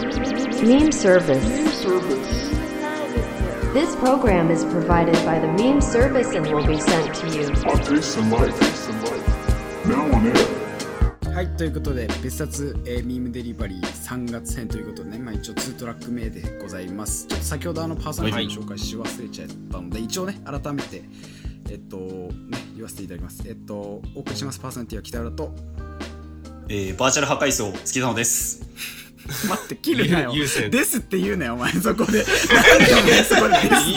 Meme service. This program is provided by the meme service and will be sent to you. Now on air. はいということで別冊、えーミームデリバリー3月編ということでね、まあ、一応2トラック目でございますちょっと先ほどあのパーソナリティの紹介し忘れちゃったので、一応ね改めてえっとね言わせていただきますえっとお送りしますパーソナリティは北浦とえー、バーチャル破壊層月野です。待って切るなよ。優勢ですって言うなよ お前。そこで。言い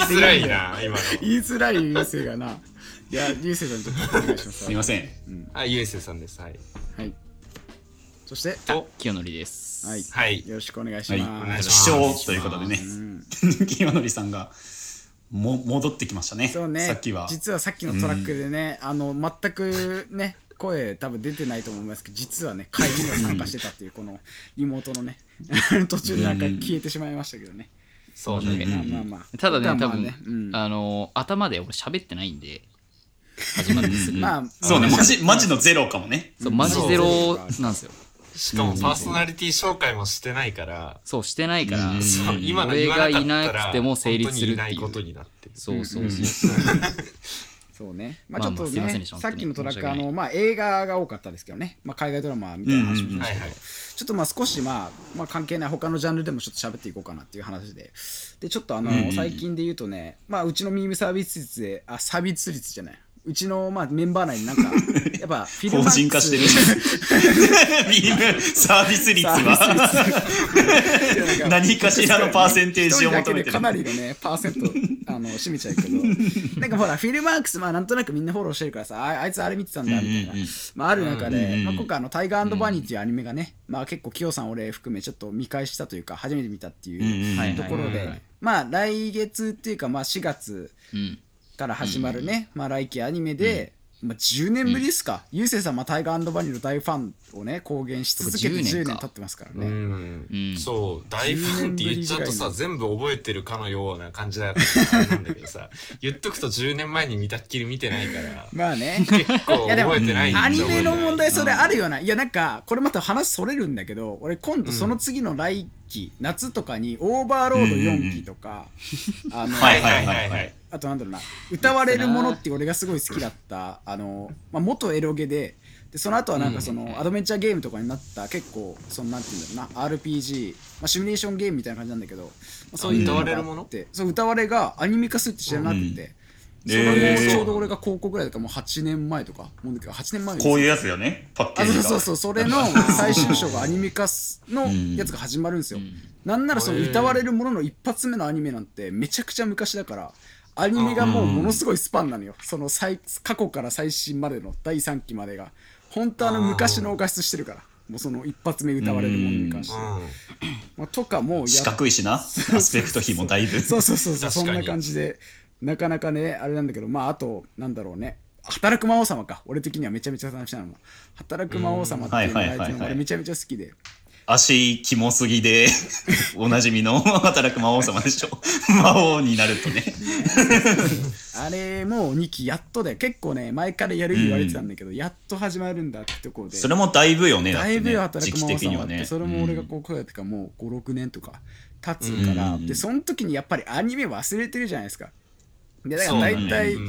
づらいな、今の。言いづらい優勢がな。いや優勢さんちょっとお願いします。すみません。あ、ゆうせいさんです。はい。はい。そして。と、清則です。はい、はい。よろしくお願いしはい、ます、お願いし視ます。聴ということでね、清則さんがも戻ってきましたね。そうね。さっきは。実はさっきのトラックでね、あの全くね声多分出てないと思いますけど実はね会議にも参加してたっていう このリモートのね途中でなんか消えてしまいましたけどね、そうね。まあまあまあただね、まあ多分、うんあのー頭で俺喋ってないんで、始まってすぐ。まあ そうね、マジ、マジのゼロかもね。そう、マジゼロなんですよ。しかもパーソナリティ紹介もしてないから、そう、してないから、うんそう今の俺がいなったら、くても成立するっていう本当にいないことになってる。そうそうそう。そうね。まあまあちょっとまあませんねでしたさっきのトラックあのまあ映画が多かったですけどね、まあ、海外ドラマみたいな話もしましたけど、ちょっとまあ少しまあ、まあ、関係ない他のジャンルでもちょっと喋っていこうかなっていう話で。でちょっとあの、うんうん。最近で言うとねまあうちのミームサービス率であサービス率じゃないうちのまあメンバー内になんか やっぱフィルマックス。法人化してる。ビームサービス率。は何かしらのパーセンテージを求めてる。か。なりのねパーセントあの占めちゃうけど。なんかほらフィルマークスまあなんとなくみんなフォローしてるからさああいつあれ見てたんだみたいな、まあ、ある中で、まあ、今回あのタイガーバニーっていうアニメがね、まあ結構キヨさん俺含めちょっと見返したというか初めて見たっていうはいところでまあ来月っていうかまあ4月うん。から始まるね、まあ来期アニメで、まあ、10年ぶりですか、ゆうせいさんはタイガーバニーの大ファンをね公言し続けて10 10年経ってますからうね、ん。うん。そう、大ファンって言っちゃうと10さ、年全部覚えてるかのような感じだったなんだけどさ、言っとくと10年前に見たっきり見てないから、まあね。結構いやでも覚えてないんだアニメの問題それあるよな。いやなんかこれまた話それるんだけど俺今度その次の来期、夏とかにオーバーロード4期とか、あの、はいはいはいはい。あとなんだろうな歌われるものって俺がすごい好きだったあの、まあ、元エロゲででその後はなんかその、アドベンチャーゲームとかになった結構そのなんていうんだろうな RPG、まあ、シミュレーションゲームみたいな感じなんだけど、まあ、そういう歌われるもの？そう歌われがアニメ化するって知らなくて、うんそれもえー。ちょうど俺が高校ぐらいだからもう8年前とか。もう8年前こういうやつよね、パッケあージが。そうそうそうそれの 最終章がアニメ化すのやつが始まるんですよ、なんならその歌われるものの一発目のアニメなんてめちゃくちゃ昔だからアニメがもうものすごいスパンなのよ。その最過去から最新までの第3期までが。本当あの昔の画質してるから。もうその一発目歌われるものに関して、まあ、とかもうや四角いしな。アスペクト比もだいぶ。そうそうそうそう。そんな感じでなかなかねあれなんだけどまああとなんだろうね。働く魔王様か。俺的にはめちゃめちゃ楽しみなの働く魔王様っていうのが俺めちゃめちゃ好きで。足キモすぎで、おなじみの 働く魔王様でしょ。魔王になるとね。あれもう2期やっとで結構ね前からやる言われてたんだけど、やっと始まるんだってところで。それもだいぶよね、だいぶよ働く魔王的にはね。様ってそれも俺が高校やってからもう56年とか経つから、でその時にやっぱりアニメ忘れてるじゃないですかでだから大体、ね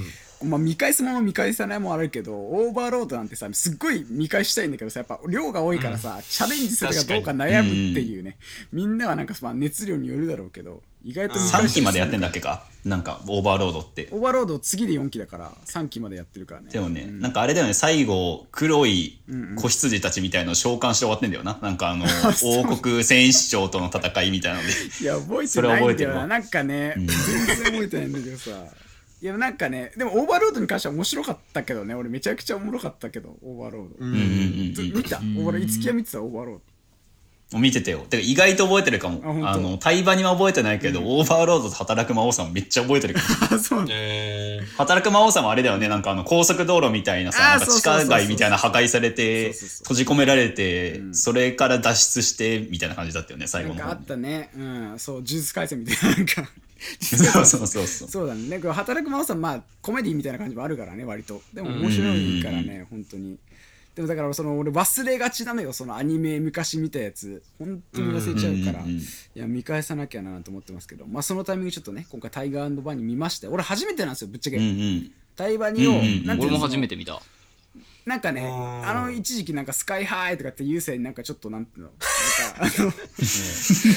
うん。まあ、見返すもの見返さないもあるけどオーバーロードなんてさすっごい見返したいんだけどさやっぱ量が多いからさ、チャレンジするかどうか悩むっていうね、みんなはなんかまあ熱量によるだろうけど意外と見返3し期までやってんだっけか？なんか、オーバーロードって。オーバーロード次で4期だから3期までやってるからね。でもね、なんかあれだよね、最後、黒い子羊たちみたいのを召喚して終わってんだよな。なんかあの、王国戦士長との戦いみたいなので。いや覚えてそれな。い覚えてるわ。んだよななんかね、全然覚えてないんだけどさいやなんかねでもオーバーロードに関しては面白かったけどね。俺めちゃくちゃおもろかったけどオーバーロード、うんうんうんず見た？俺いつきは見てた？オーバーロード。見てたよ。てか意外と覚えてるかも。あの、対バには覚えてないけど、オーバーロードと働く魔王様めっちゃ覚えてるかも。あ そう働く魔王様あれだよね、なんかあの、高速道路みたいなさ、なんか地下街みたいな破壊されて、閉じ込められて、それから脱出して、みたいな感じだったよね、最後の方なんかあっ。たね。うん。そう呪術廻戦みたいななんか そうそうそうそう。そうだね。なんか働く魔王さんまあコメディみたいな感じもあるからね割と。でも面白いからね、本当に。でもだからその俺忘れがちなのよそのアニメ昔見たやつ。本当に忘れちゃうから、いや見返さなきゃなと思ってますけど。まあそのタイミングちょっとね今回タイガーバニー見まして俺初めてなんですよぶっちゃけ、うんうん。タイバニを、うんうんうん。なんていうの俺も初めて見た。なんかねあの一時期なんかスカイハイとかって優勢になんかちょっとなんていうの？なんかあの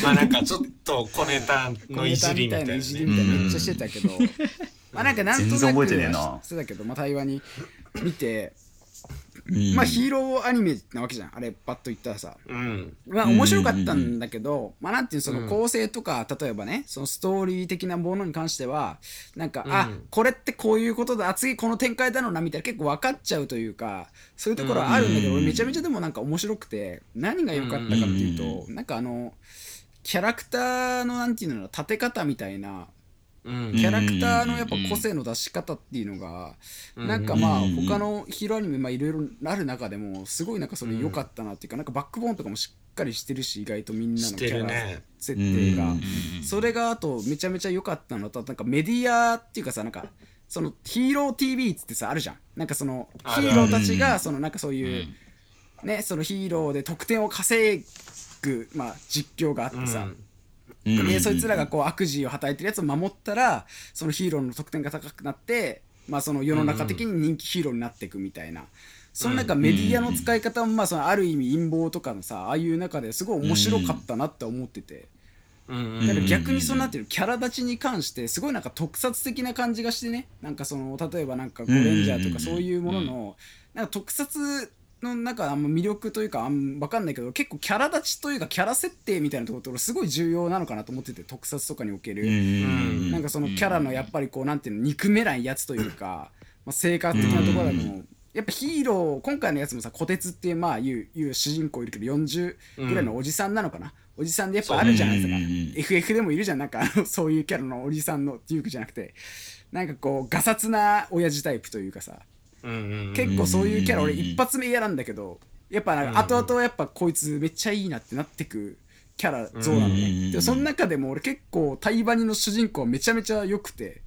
まあなんかちょっと小ネタのいじりみたいな、ね。いじりみたいなめっちゃしてたけど、まあなんかなんとなく全然覚えてねえな。してたけど、まあ、対話に見て、うんまあヒーローアニメなわけじゃん。あれパッと言ったらさ。うん。まあ面白かったんだけど、まあなんていうのそうん。の構成とか、例えばねそのストーリー的なものに関してはなんか、うん。あこれってこういうことだ次この展開だろうなみたいな結構分かっちゃうというかそういうところはあるんだけど、うん。俺めちゃめちゃでもなんか面白くて何が良かったかっていうと、なんかあのキャラクターのなんていうの立て方みたいなうん。キャラクターのやっぱ個性の出し方っていうのが、うん。なんかまあうん。他のヒーローアニメまあいろいろある中でもすごいなんかそれ良かったなっていうか、なんかバックボーンとかもしっかりしてるし意外とみんなのキャラ。設定が、うん。それがあとめちゃめちゃ良かったのとなんかメディアっていうかさなんかそのヒーロー TV っつってさあるじゃん。なんかそのヒーローたちうんがそのなんかそういう、ねそのヒーローで得点を稼ぐまあ実況があってさ、でそいつらがこう悪事を働いてるやつを守ったらそのヒーローの得点が高くなって、まあ、その世の中的に人気ヒーローになっていくみたいな、そのなんかメディアの使い方もまあそのある意味陰謀とかのさああいう中ですごい面白かったなって思ってて。うん。だから逆にそうなってるキャラ立ちに関してすごいなんか特撮的な感じがしてねなんかその例えばなんかゴレンジャーとかそういうもののなんか特撮のなんかあんま魅力というかあんわかんないけど結構キャラ立ちというかキャラ設定みたいなところすごい重要なのかなと思ってて特撮とかにおける、ん。なんかそのキャラのやっぱりこうなんていうの憎めないやつというか、まあ、性格的なところでも、やっぱヒーロー今回のやつもさ虎鉄っていうまあいういう主人公いるけど40ぐらいのおじさんなのかな、おじさんでやっぱあるじゃないですか、FF でもいるじゃんなんかそういうキャラのおじさんのデュークじゃなくてなんかこうガサツな親父タイプというかさ。結構そういうキャラ俺一発目嫌なんだけどやっぱなんか後々やっぱこいつめっちゃいいなってなってくキャラ像なのうんねでその中でも俺結構タイバニの主人公はめちゃめちゃ良くて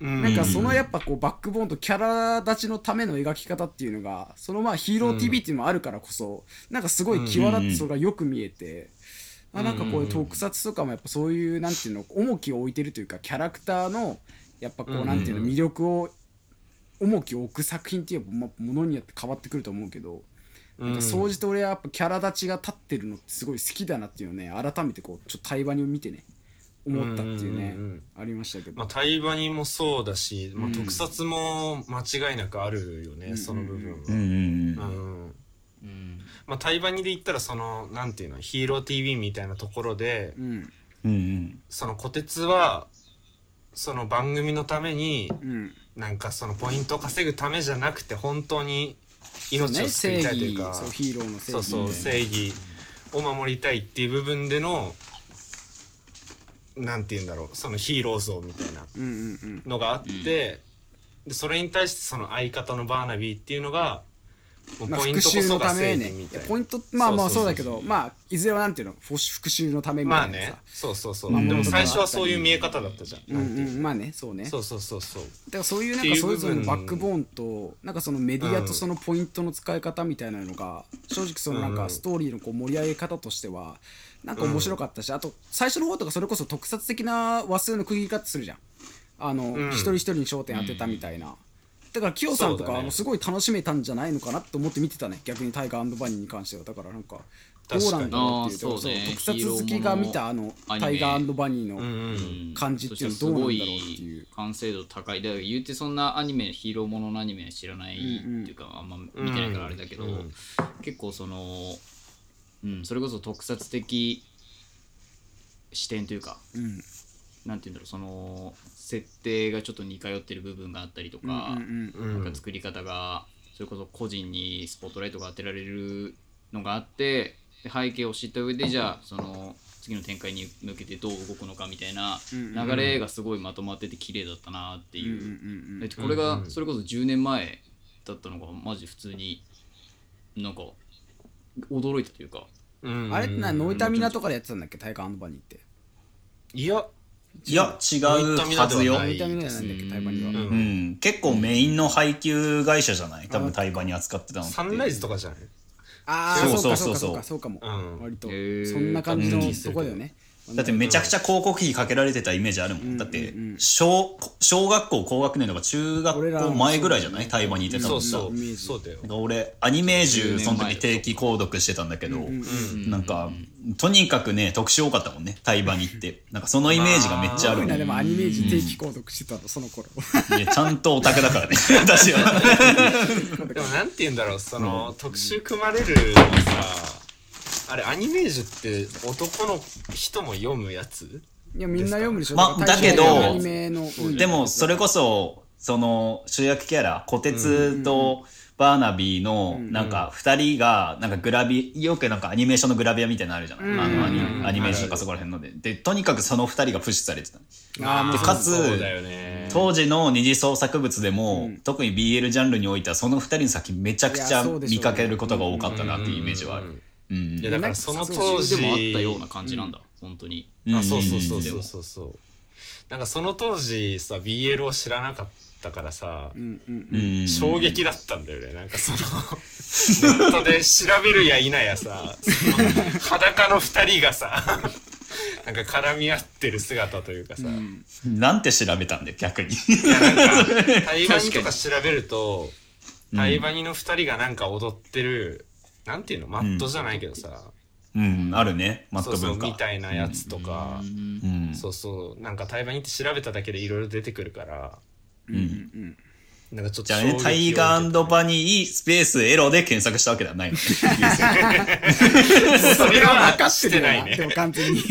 うんなんかそのやっぱこうバックボーンとキャラ立ちのための描き方っていうのがそのまあヒーロー TV っていうのもあるからこそなんかすごい際立ってそれがよく見えてあなんかこういう特撮とかもやっぱそういうなんていうの重きを置いてるというかキャラクターのやっぱこうなんていうの魅力を重きを置く作品っていうものによって変わってくると思うけどなんか総じて俺はやっぱキャラ立ちが立ってるのってすごい好きだなっていうのをね改めてこうちょっと対話に見てね思ったっていうねうんうんうんありましたけど。まあ、タイバニもそうだし、まあ、うん特撮も間違いなくあるよね、その部分は。うんうん。まあ、タイバニで言ったらそのなんていうのヒーロー TV みたいなところでうん。うんうん。その虎鉄はその番組のためにうん。なんかそのポイントを稼ぐためじゃなくて本当に命を救正いたいというか義。そうヒーローの正義そうそう正義を守りたいっていう部分でのなんて言うんだろうそのヒーロー像みたいなうんうんうん。のがあって、でそれに対してその相方のバーナビーっていうのがまあ、復讐のためね。ポイントまあまあそうだけどまあいずれはなんていうの復復讐のためみまあたいなさ、ね。そうそうそう、まあでも最初はそういう見え方だったじゃん、うんううんまあねそうね。そうそうそうそう。だからそういうなんかそれぞれのバックボーンとなんかそのメディアとそのポイントの使い方みたいなのが正直そのなんかストーリーのこう盛り上げ方としてはなんか面白かったしあと最初の方とかそれこそ特撮的な話数の区切り方するじゃん。あのうん。一人一人に焦点当てたみたいなだからキヨさんとかあのすごい楽しめたんじゃないのかなと思って見てたね。逆にタイガーバニーに関しては。だからなんかどうなんだろうっていう確かにあーそうね。特撮好きが見たあのタイガーバニーの感じっていうのどうなんだろうっていう。完成度高い。だから言うてそんなアニメヒーローもののアニメ知らないっていうか、あんま見てないからあれだけど、うん。結構その、うん、それこそ特撮的視点というかうん。なんて言うんだろうその設定がちょっと似通ってる部分があったりとか、うんうんうんなんか作り方がそれこそ個人にスポットライトが当てられるのがあってで背景を知った上でじゃあその次の展開に向けてどう動くのかみたいな流れがすごいまとまってて綺麗だったなっていう,、うんうんうんでこれがそれこそ10年前だったのがマジ普通になんか驚いたというか。うん。あれってなノイタミナとかでやってたんだっけ？タイガーバニーって。いやいや、違うはずよ。結構メインの配給会社じゃない？多分対バに扱ってたのって。サンライズとかじゃない？ああそそううそうそうそう。かそうかそうかそうかも、うん。割と。そんな感じのとこだよねだってめちゃくちゃ広告費かけられてたイメージあるもん。だって、小、小学校高学年とか中学校前ぐらいじゃない？対バにいてたのそうそう。そうだよ。俺、アニメージュその時定期購読してたんだけど、なんか、とにかくね、特殊多かったもんね、対バに行って。なんかそのイメージがめっちゃある。もんすごいなでもアニメージ定期購読してたのその頃。いやちゃんとオタクだからね、私は。でもなんて言うんだろうその、特集組まれるのはさあれアニメージュって男の人も読むやつ？いやみんな読むでしょ。まあだけどでも、それこそ、その、主役キャラ、小鉄とバーナビーの、なんか、二人が、なんかグラビ、よくなんかアニメーションのグラビアみたいなのあるじゃない、あのアニ、アニメーションとかそこら辺ので。で、とにかくその二人がプッシュされてた。でかつそうだよね。当時の二次創作物でも、特に BL ジャンルにおいては、その二人の先めちゃくちゃ見かけることが多かったなっていうイメージはある。うんいやだからその当当時時でもあったような感じなんだ、本当に。あそうそうそうそう。そうそう。なんかその当時さ BL を知らなかったからさ、うんうんうん。衝撃だったんだよね。なんかそのネットで調べるや否やさ 裸の二人がさなんか絡み合ってる姿というかさ、なんて調べたんだよ、逆に。いやなんか 台湾とか調べると台湾の二人がなんか踊ってる、なんていうの？マットじゃないけどさ、うん、あるね、マッそうそうト文化。みたいなやつとか、うん。そうそう。なんか台湾にって調べただけでいろいろ出てくるから。うん。なんかちょっとじゃあね、タイガーバニースペースエロで検索したわけではないの？ね。それは分かしてないね。でも完全に。そ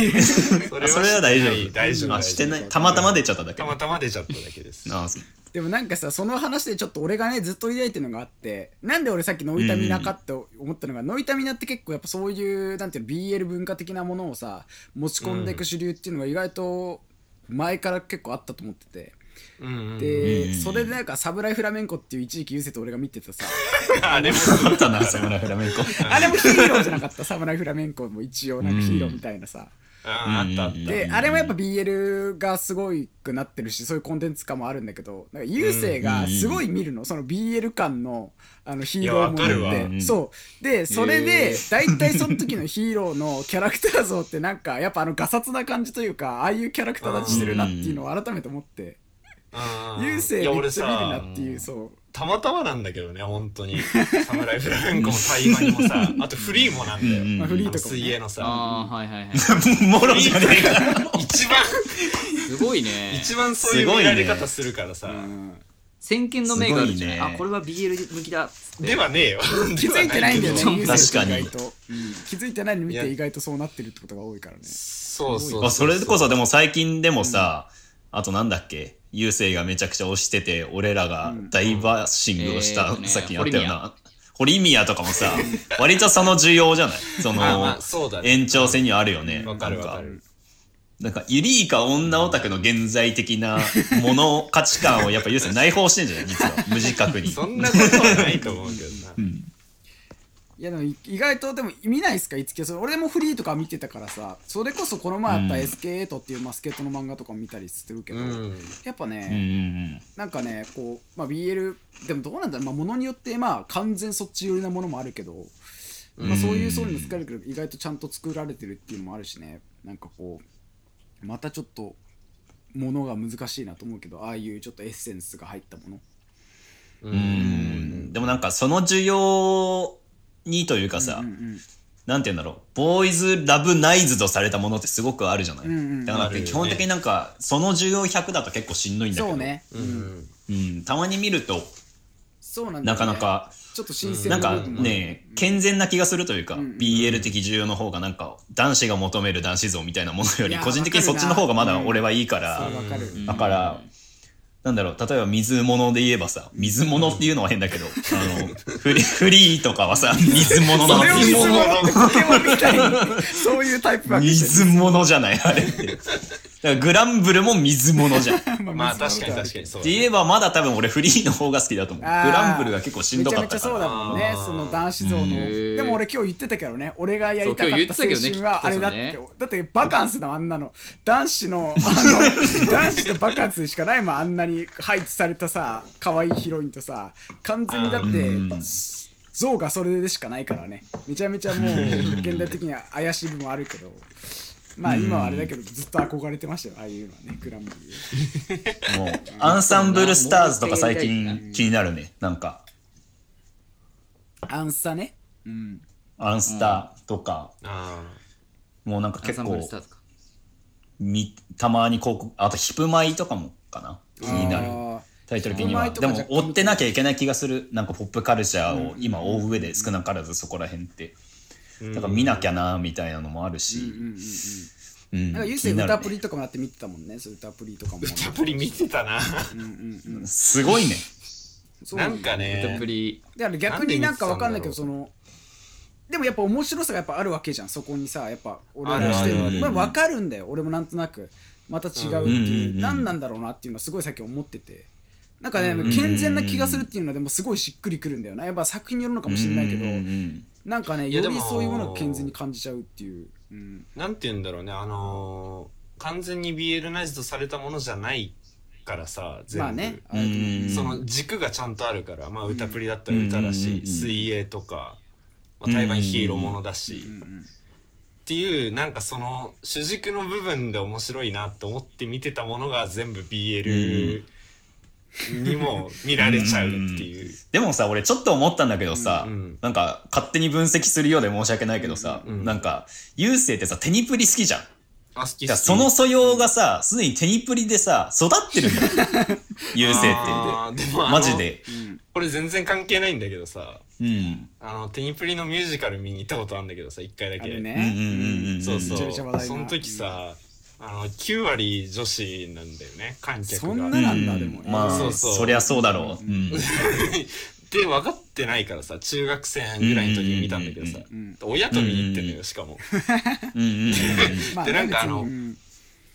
れは大丈夫。大丈夫あ、してない。たまたま出ちゃっただけ。夫たまたま出ちゃっただけです。あそうでもなんかさその話でちょっと俺がねずっと抱いてるのがあってなんで俺さっきノイタミナかって思ったのが、ノイタミナって結構やっぱそういうなんていうの BL 文化的なものをさ持ち込んでいく主流っていうのが意外と前から結構あったと思ってて。うんうんで、それでなんか「サブライフラメンコ」っていう一時期言うせて俺が見てたさ。あれもあったな、サムライフラメンコ。あれもヒーローじゃなかった？サムライフラメンコも一応なんかヒーローみたいなさ、ああったあった。であれもやっぱ BL がすごいくなってるしそういうコンテンツ感もあるんだけどなんか優勢がすごい見るの、その BL 感のあのヒーローもいやわかるわ。のって。そう。でそれで大体その時のヒーローのキャラクター像ってなんかやっぱあのガサツな感じというかああいうキャラクター立ちしてるなっていうのを改めて思って。うん。優勢めっちゃ見るなさっていうそうたまたまなんだけどね本当に。サムライフラメンコも台湾にもさ あとフリーもなんだよ、フリーとか水泳のさ。ああはいはいはい。もろじゃねえか。一番。すごいね。一番そういう見られ方するからさ、先見の明があるじゃないすごいね。あこれは BL 向きだではねえよ。気づいてないんだよね確と、うん。気づいてないのに見て意外とそうなってるってことが多いからね。そうそうあそれこそでも最近でもさ、あとなんだっけ、優勢がめちゃくちゃ推してて、俺らが大バッシングをした、うん。さっきやったよな。ホリミヤとかもさ、割とその需要じゃない？その、まあまあそね。延長線にはあるよね。わかるわかなんるなんか、ユリイカ女オタクの現在的なもの、価値観をやっぱ優勢内包してんじゃない？実は。無自覚に。そんなことはないと思うけどな、いやでもい意外とでも見ないっすか？いつきそれ俺もフリーとか見てたからさそれこそこの前あった SK8 っていうマスケットの漫画とかも見たりしてるけど、うん。やっぱうんうんうね、ん。なんかねこう、まあ、BL でもどうなんだろう、まあ、ものによってまあ完全そっち寄りなものもあるけど、まあ、そういう層にも使えるけど意外とちゃんと作られてるっていうのもあるしね。なんかこうまたちょっとものが難しいなと思うけどああいうちょっとエッセンスが入ったもの。うん。でもなんかその需要にというかさ、なんて言うんだろう、ボーイズラブナイズとされたものってすごくあるじゃない、んうんだから基本的になんか、その需要100だと結構しんどいんだけど、そうね、ううん。んうん、たまに見ると、そうなんね。なかなか、ちょっと新鮮なんかね、健全な気がするというか、ん BL 的需要の方がなんか、男子が求める男子像みたいなものより、個人的にそっちの方がまだ俺はいいから、そうわかる、だから、なんだろう、例えば水物で言えばさ、水物っていうのは変だけど、あの、フリフリーとかはさ、水物の。それを水物 そういうタイプ水物じゃないあれって。からグランブルも水物じゃん。っ てまあ確かに確かにそうだね。言えばまだ多分俺フリーの方が好きだと思う。グあーランブルが結構しんどかったかめちゃめちゃそうだら。もんねあー。その男子像の。うんでも俺今日言ってたけどね俺がやりたかそう今った青日言ってたけどね春はあれだって、きっとだってバカンスだもんあんなの。男子のあの 男子のバカンスしかないもんあんなに配置されたさ可愛いヒロインとさ。完全にだって像がそれでしかないからね。めちゃめちゃもう 現代的には怪しい部分もあるけどまあ今はあれだけどずっと憧れてましたよああいうのはねグランブルもう、アンサンブルスターズとか最近気になるね。なんか、アンサね？うんアンスターとか、あもうなんか結構み、たまに広告、あとヒプマイとかもかな。気になる。タイトル的には。でも追ってなきゃいけない気がする。なんかポップカルチャーを今追う上で少なからずそこら辺って。だから見なきゃなみたいなのもあるし。うんなんかユース気になるね。で歌プリとかもやって見てたもんねそういう歌プリとかも。あ。プリ見てたな。すごいね。そうなんか歌ねプ。リ。だから逆になんかわかんないけどそのでもやっぱ面白さがやっぱあるわけじゃんそこにさやっぱ俺らしてある。まあわかるんだよ俺もなんとなくまた違うっていう何なんだろうなっていうのはすごいさっき思ってて。なんかね健全な気がするっていうのはでもすごいしっくりくるんだよな。やっぱ作品によるのかもしれないけどなんかねいやでも。よりそういうものが健全に感じちゃうっていう。うん。なんて言うんだろうね。あのー完全に BL ナイズとされたものじゃないからさ、全部。まあねその軸がちゃんとあるから、まあ歌プリだったら歌だうん。し、水泳とか、まあ、対バンヒーローものだし、っていうなんかその主軸の部分で面白いなと思って見てたものが全部 BL にも見られちゃうっていう。でもさ、俺ちょっと思ったんだけどさ、うんうんなんか勝手に分析するようで申し訳ないけどさ、なんか、ゆうせいってさ、テニプリ好きじゃん。あ、好きじゃ好きあその素養がさ、すでにテニプリでさ、育ってるんだよ。ゆうせいって。でもマジで。これ全然関係ないんだけどさ、うん。あの、テニプリのミュージカル見に行ったことあるんだけどさ、一回だけ。あるうんううんうん。そうそう。その時さ、あの、9割女子なんだよね、観客が。そんななんだでもまあ、そうそう。そりゃそうだろう。うん。で、分かってないからさ、中学生ぐらいの時に見たんだけどさ、親と見に行ってんのよ、しかも。でなんかあの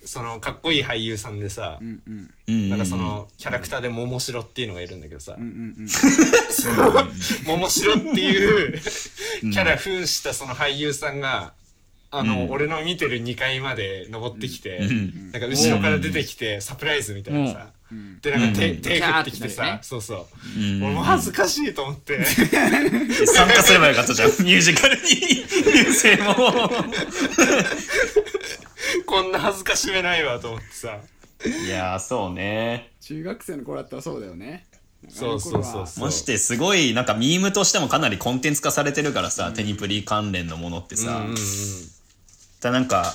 その、かっこいい俳優さんでさ、うんうんうん。なんかその、キャラクターで桃城っていうのがいるんだけどさ、うんうん 桃城っていうキャラ扮したその俳優さんが、あの、うん。俺の見てる2階まで登ってきて、ん。なんか後ろから出てきて、サプライズみたいなさ、で、なんか手、うん。手振ってきてさてね、そうそう。うん。俺も恥ずかしいと思って、参加すればよかったじゃん、ミュージカルに。も。こんな恥ずかしめないわと思ってさ。いやー、そうね。中学生の頃だったらそうだよね。そうそうそうそう。ましてすごいなんかミームとしてもかなりコンテンツ化されてるからさ、テニプリ関連のものってさ、うんうんうんだなんか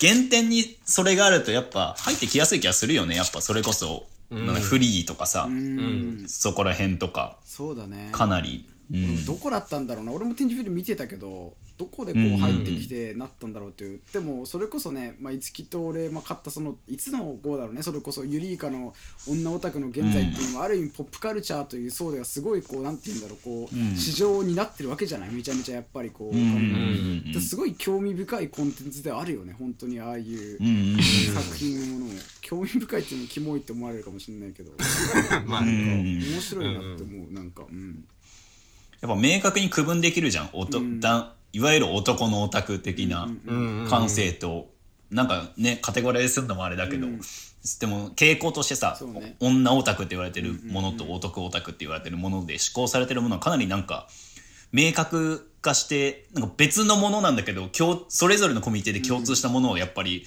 原点にそれがあるとやっぱ入ってきやすい気がするよね。やっぱそれこそ、フリーとかさ、うん。そこら辺とか。そうだね。かなり、うん。どこだったんだろうな。俺も展示フィルム見てたけどどこでこう入ってきてなったんだろうっていう、でもそれこそね、まあ、五木と俺、まあ、買ったそのいつの号だろうね。それこそユリイカの女オタクの現在っていうのは、ある意味ポップカルチャーという層ではすごいこうなんて言うんだろうこう、うん。市場になってるわけじゃない。めちゃめちゃやっぱりこう、うんうんうんすごい興味深いコンテンツではあるよね本当にああいううんうんうん作品のものを。興味深いっていうのもキモいって思われるかもしれないけど。まあ、うん面白いなって思うなんか。うん。やっぱ明確に区分できるじゃん。おと、だいわゆる男のオタク的なうんうん感性と、なんかねカテゴライズするのもあれだけど、でも傾向としてさ、ね。女オタクって言われてるものと男オタクって言われてるもので思考されてるものはかなりなんか明確化してなんか別のものなんだけど共それぞれのコミュニティで共通したものをやっぱり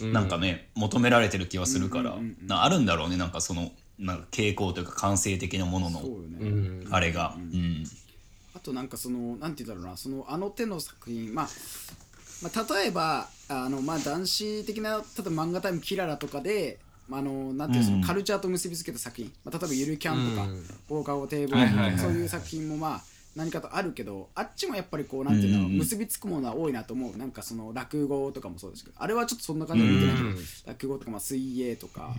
なんかね、求められてる気はするから、なあるんだろうねなんかそのなんか傾向というか感性的なもののあれが。うんあとなんかそのなんて言うんだろうなそのあの手の作品まあまあ、例えばあの、まあ、男子的な例えば漫画タイムキララとかで、まあ、あのなんていうのそのカルチャーと結びつけた作品、まあ、例えばゆるキャンとか、うん。放課後堤防とか、そういう作品もまあ何かとあるけどあっちもやっぱりこうなんていうんだろう、うんうんうん。結びつくものは多いなと思う。なんかその落語とかもそうですけどあれはちょっとそんな感じで見てないけど、うん落語とかまあ水泳とか、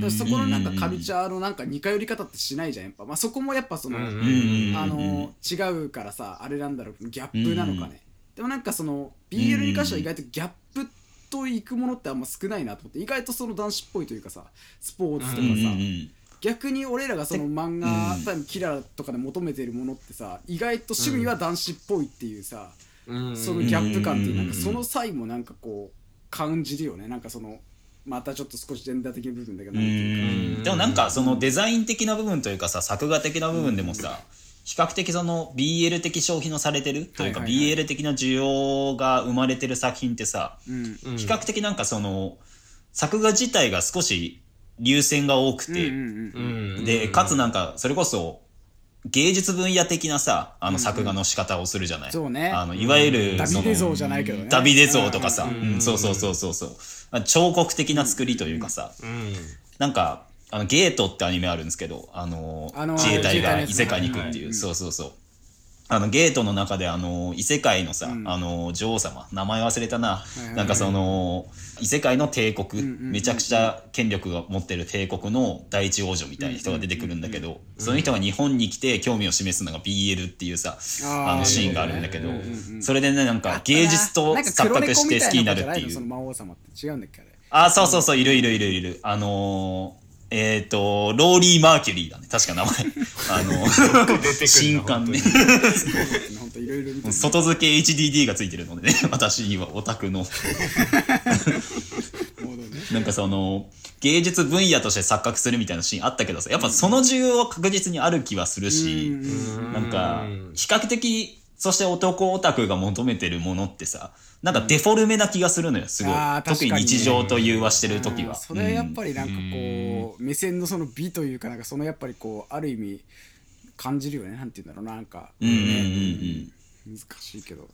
でそこのなんかカルチャーのなんか似通り方ってしないじゃんやっぱ、まあ、そこもやっぱその、うんうんあの違うからさあれなんだろうギャップなのかね、でもなんかその BL に関しては意外とギャップと行くものってあんま少ないなと思って意外とその男子っぽいというかさスポーツとかさ、うんうん逆に俺らがその漫画、うん。多分キラーとかで求めてるものってさ意外と趣味は男子っぽいっていうさ、うん。そのギャップ感っていううん。なんかその際もなんかこう感じるよね。なんかそのまたちょっと少しジェンダー的な部分だけどでもなんかそのデザイン的な部分というかさ作画的な部分でもさ比較的その BL 的消費のされてるというか BL 的な需要が生まれてる作品ってさうん。比較的なんかその作画自体が少し流線が多くて、でかつなんかそれこそ芸術分野的なさあの作画の仕方をするじゃない、そうね。あのいわゆるダビデ像じゃないけどね。ダビデ像とかさ、そうそうそうそうそう。あ彫刻的な作りというかさ、うん。なんかあのゲートってアニメあるんですけどあのあの自衛隊が異世界に行くっていう、はい。そうそうそうあのゲートの中であの異世界のさ、うん。あの女王様名前忘れたな、なんかその異世界の帝国、めちゃくちゃ権力が持ってる帝国の第一王女みたいな人が出てくるんだけど、その人が日本に来て興味を示すのが BL っていうさあのシーンがあるんだけど、それでねなんか芸術と錯覚して好きになるっていう。あれ。あ、そうそうそう、いるいるいるいる。あのー、えっ、と、ロゥリィ・マーキュリーだね。確か名前。あの、神官ね。外付け HDD がついてるのでね、私にはオタクの。なんかその、芸術分野として錯覚するみたいなシーンあったけどさ、やっぱその需要は確実にある気はするし、なんか、比較的、そして男オタクが求めてるものってさ、なんかデフォルメな気がするのよ、すごい。あー確かにね。特に日常と融和してる時は。それはやっぱり、りなんかこう目線のその美というかなんかそのやっぱりこうある意味感じるよね。なんて言うんだろうななんか。うんうんうんうん。難しいけど。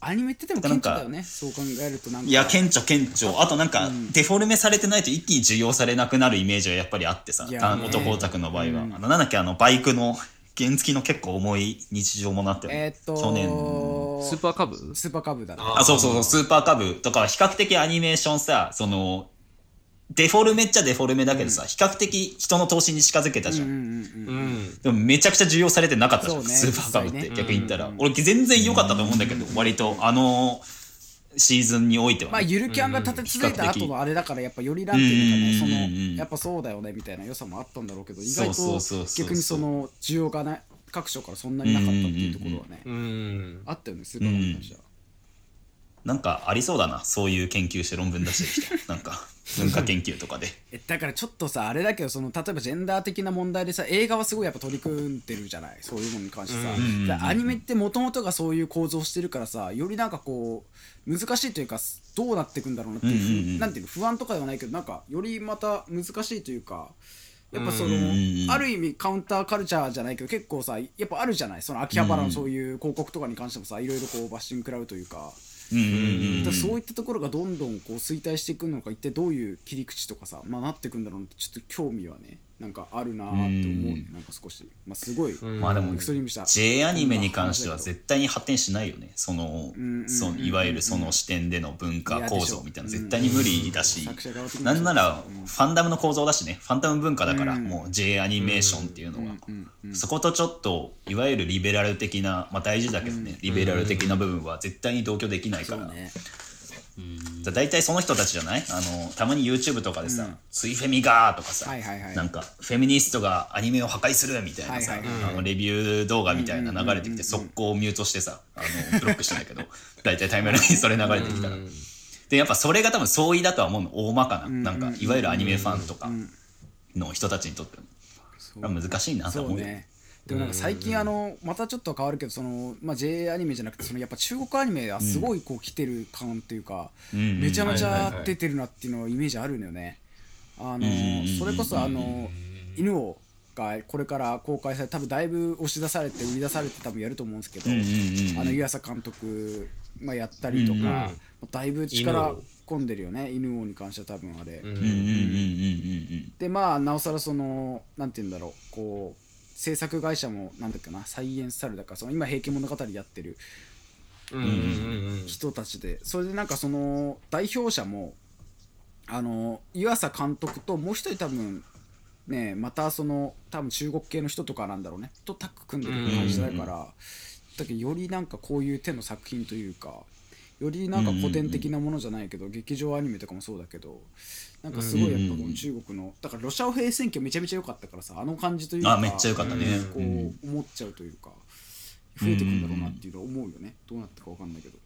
アニメってでも顕著だよね。そう考えるとなんか。いや、顕著顕著。あとなんか、デフォルメされてないと一気に需要されなくなるイメージはやっぱりあってさ、いやね。あ男オタクの場合は。あの、なんだっけ、あの、バイクの原付きの結構重い日常もなってる。えーっと去年。スーパーカブ？スーパーカブだねあ、そうそうそう、スーパーカブとかは比較的アニメーションさ、その、デフォルメっちゃデフォルメだけどさ、比較的人の投資に近づけたじゃん。うんうんうんうんでもめちゃくちゃ需要されてなかったじゃん、ねスーパーカブってね逆に言ったら。俺全然良かったと思うんだけど、割とあのシーズンにおいてはね、まあゆるキャンが立て続いた後のあれだからやっぱよりなんていうかねそのやっぱそうだよねみたいな良さもあったんだろうけど意外と逆にその需要がない各所からそんなになかったっていうところはねうん。あったよねスーパーカブに関してはなんかありそうだな、そういう研究して論文出してる人。なんか 文化研究とかで。えだからちょっとさあれだけどその例えばジェンダー的な問題でさ映画はすごいやっぱ取り組んでるじゃない？そういうものに関してさ、アニメってもともとがそういう構造をしてるからさよりなんかこう難しいというかどうなっていくんだろうなっていう,、うんうんうん。なんていうの不安とかではないけどなんかよりまた難しいというかやっぱその、ある意味カウンターカルチャーじゃないけど結構さやっぱあるじゃない？その秋葉原のそういう広告とかに関してもさいろいろこうバッシング食らうというか。だそういったところがどんどんこう衰退していくのか一体どういう切り口とかさ、まあ、なっていくんだろうってちょっと興味はね。なんかあるなーって思うねなんか少し、まあ、すごい、まあでも J アニメに関しては絶対に発展しないよね。そのそのいわゆるその視点での文化構造みたいな絶対に無理だしなんならファンダムの構造だしね、ファンダム文化だからうん。もう J アニメーションっていうのは。うんうんそことちょっといわゆるリベラル的な、まあ大事だけどね、リベラル的な部分は絶対に同居できないから。そだ大体その人たちじゃない？あのたまに YouTube とかでさ「ツイフェミが」とかさ、はいはいはい。なんかフェミニストがアニメを破壊するみたいなさ、はいはいはいあのレビュー動画みたいな流れてきて速攻ミュートしてさあのブロックしたんだけど 大体タイムラインにそれ流れてきたら。でやっぱそれが多分相違だとは思うの。大まかな、なんかいわゆるアニメファンとかの人たちにとっては難しいなと思うよ。ねでもなんか最近あのまたちょっと変わるけどその、まあ、J アニメじゃなくてそのやっぱ中国アニメはすごいこう来てる感っていうか、んめちゃめちゃ出てるなっていうのはイメージあるのよね。あのんそれこそあの犬をがこれから公開され多分だいぶ押し出されて売り出されて多分やると思うんですけど、あの湯浅監督、まあ、やったりとか、だいぶ力込んでるよね犬王に関しては多分あれ。でまあなおさらそのなんて言うんだろうこう制作会社もなんだっけなサイエンスタルだからその今「平家物語」やってるうんうんうん人たちでそれでなんかその代表者もあの湯浅監督ともう一人多分ねまたその多分中国系の人とかなんだろうねとタッグ組んでる感じだからだけどよりなんかこういう手の作品というかよりなんか古典的なものじゃないけど、劇場アニメとかもそうだけどなんかすごいやっぱこの中国のだからロシア兵選挙めちゃめちゃ良かったからさあの感じというかあめっちゃ良かったね。こう思っちゃうというか増えてくんだろうなっていうのは思うよね。どうなったか分かんないけど。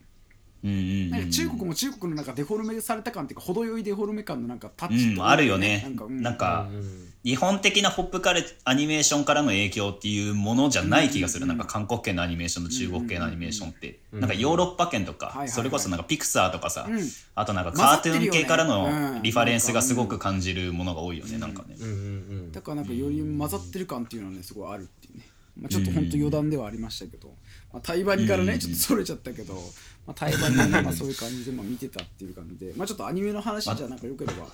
うんうんうんなんか中国も中国のなんかデフォルメされた感っていうか程よいデフォルメ感のなんかタッチうん、あるよね。なんか,、うん、なんか、日本的なポップカルアニメーションからの影響っていうものじゃない気がする、なんか韓国系のアニメーションと中国系のアニメーションって、なんかヨーロッパ圏とか、それこそなんかピクサーとかさ、うんあとなんかカートゥーン系からのリファレンスがすごく感じるものが多いよね、なんかね、うんうんだからなんかより混ざってる感っていうのはねすごいあるっていうね、まあ、ちょっと本当余談ではありましたけど、まあ、対バニからねちょっとそれちゃったけど、まあ、対バニでまあそういう感じでまあ見てたっていう感じで、まあ、ちょっとアニメの話じゃなんかよければ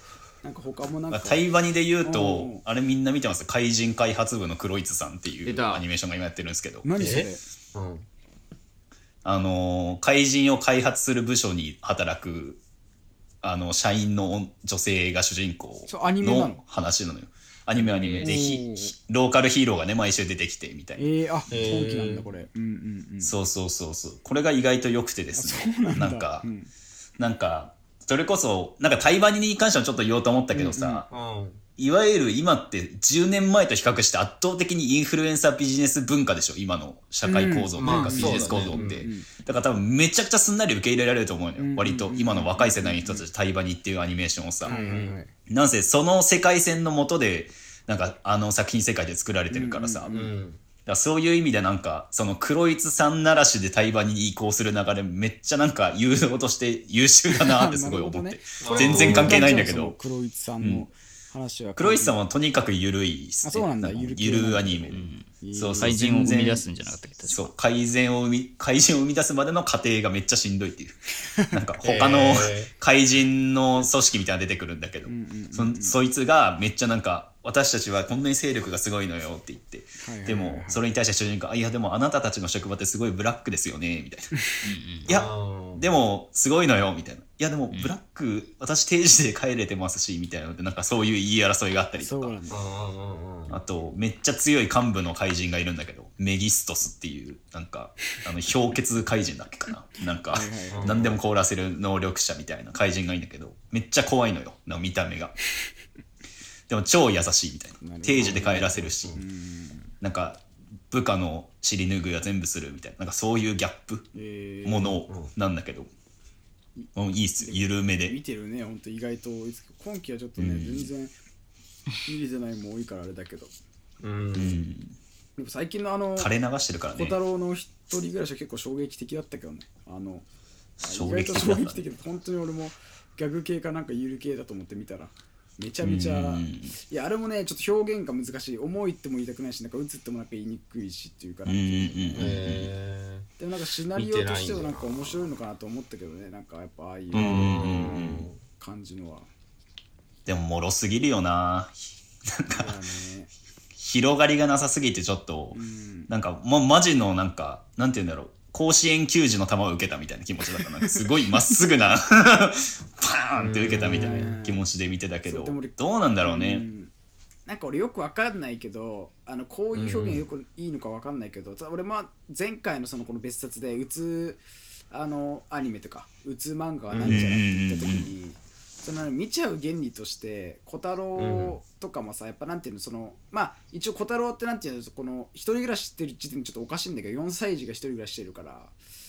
なんか他もなんか。まあ、対バニで言ううんと、あれみんな見てます？怪人開発部の黒市さんっていうアニメーションが今やってるんですけど、何それ？あのー怪人を開発する部署に働くあの社員の女性が主人公そうアニメなのの？話なのよ。アニメアニメで。おひーひローカルヒーローがね毎週出てきてみたいな。えー、あえー。本気なんだこれ。うんうんうん。そうそうそうそう。これが意外と良くてですね。なんだ。なんか、うん。なんかそれこそなんか対バニに関してはちょっと言おうと思ったけどさ、うんいわゆる今って10年前と比較して圧倒的にインフルエンサービジネス文化でしょ今の社会構造というかビジネス構造って、ね。だから多分めちゃくちゃすんなり受け入れられると思うのよ、うん割と。今の若い世代の人たち対バニっていうアニメーションをさ、なんせその世界線のもとでなんかあの作品世界で作られてるからさ、だそういう意味でなんかその黒いさんならしで対バニに移行する流れめっちゃなんか誘導として優秀だなってすごい思って、ね。全然関係ないんだけど。黒市さんの話は。黒石さんはとにかく緩いっすね。あそうなんだ。かゆる系ゆるアニメ、そうそう怪人を生み出すんじゃなかったっけ？そう。改善を生み 改善を生み出すまでの過程がめっちゃしんどいっていう。なんか他の 怪人の組織みたいなの出てくるんだけど、そそいつがめっちゃなんか私たちはこんなに勢力がすごいのよって言って、でもそれに対して主人公あいやでもあなたたちの職場ってすごいブラックですよねみたいな、いやうんでもすごいのよみたいないやでもブラック、私定時で帰れてますしみたいなのでなんかそういう言い争いがあったりとか。あとめっちゃ強い幹部の怪人がいるんだけどメギストスっていうなんかあの氷結怪人だっけかな。なんか何でも凍らせる能力者みたいな怪人がいいんだけどめっちゃ怖いのよな見た目が。でも超優しいみたいな。定時で帰らせるし。なんか部下の尻拭いは全部するみたいな。なんかそういうギャップえー。ものなんだけど、うん、いいっす。よ緩めで。見てるね本当意外と。今期はちょっとね、全然見れてないもん多いからあれだけど。うん。でも最近のあの垂れ流してるから小ね太郎の一人暮らしは結構衝撃的だったけどね。あの衝撃的だった。意外と衝撃的だった。本当に俺もギャグ系かなんかゆる系だと思って見たら。めちゃめちゃうん。いやあれもねちょっと表現が難しい。重いっても言いたくないしなんか打つってもなんか言いにくいしっていうかなう。んうんうんへでもなんかシナリオとしてはなんか面白いのかなと思ったけどね。なんかやっぱああいう感じのは。でも脆すぎるよな。なんかね広がりがなさすぎてちょっと、ん。なんかもうマジのなんかなんて言うんだろう。甲子園球児の球を受けたみたいな気持ちだった。なんかすごいまっすぐな パーンって受けたみたいな気持ちで見てたけど。どうなんだろうね、んなんか俺よくわかんないけどあのこういう表現よくいいのかわかんないけど、ただ俺まあ前回のそのこの別冊でうつあのアニメとかうつ漫画はなんちゃらって言った時に、その見ちゃう原理として小太郎とかもさやっぱなんていうのそのまあ一応小太郎ってなんていうのこの一人暮らししてる時点でちょっとおかしいんだけど4歳児が一人暮らししてるから。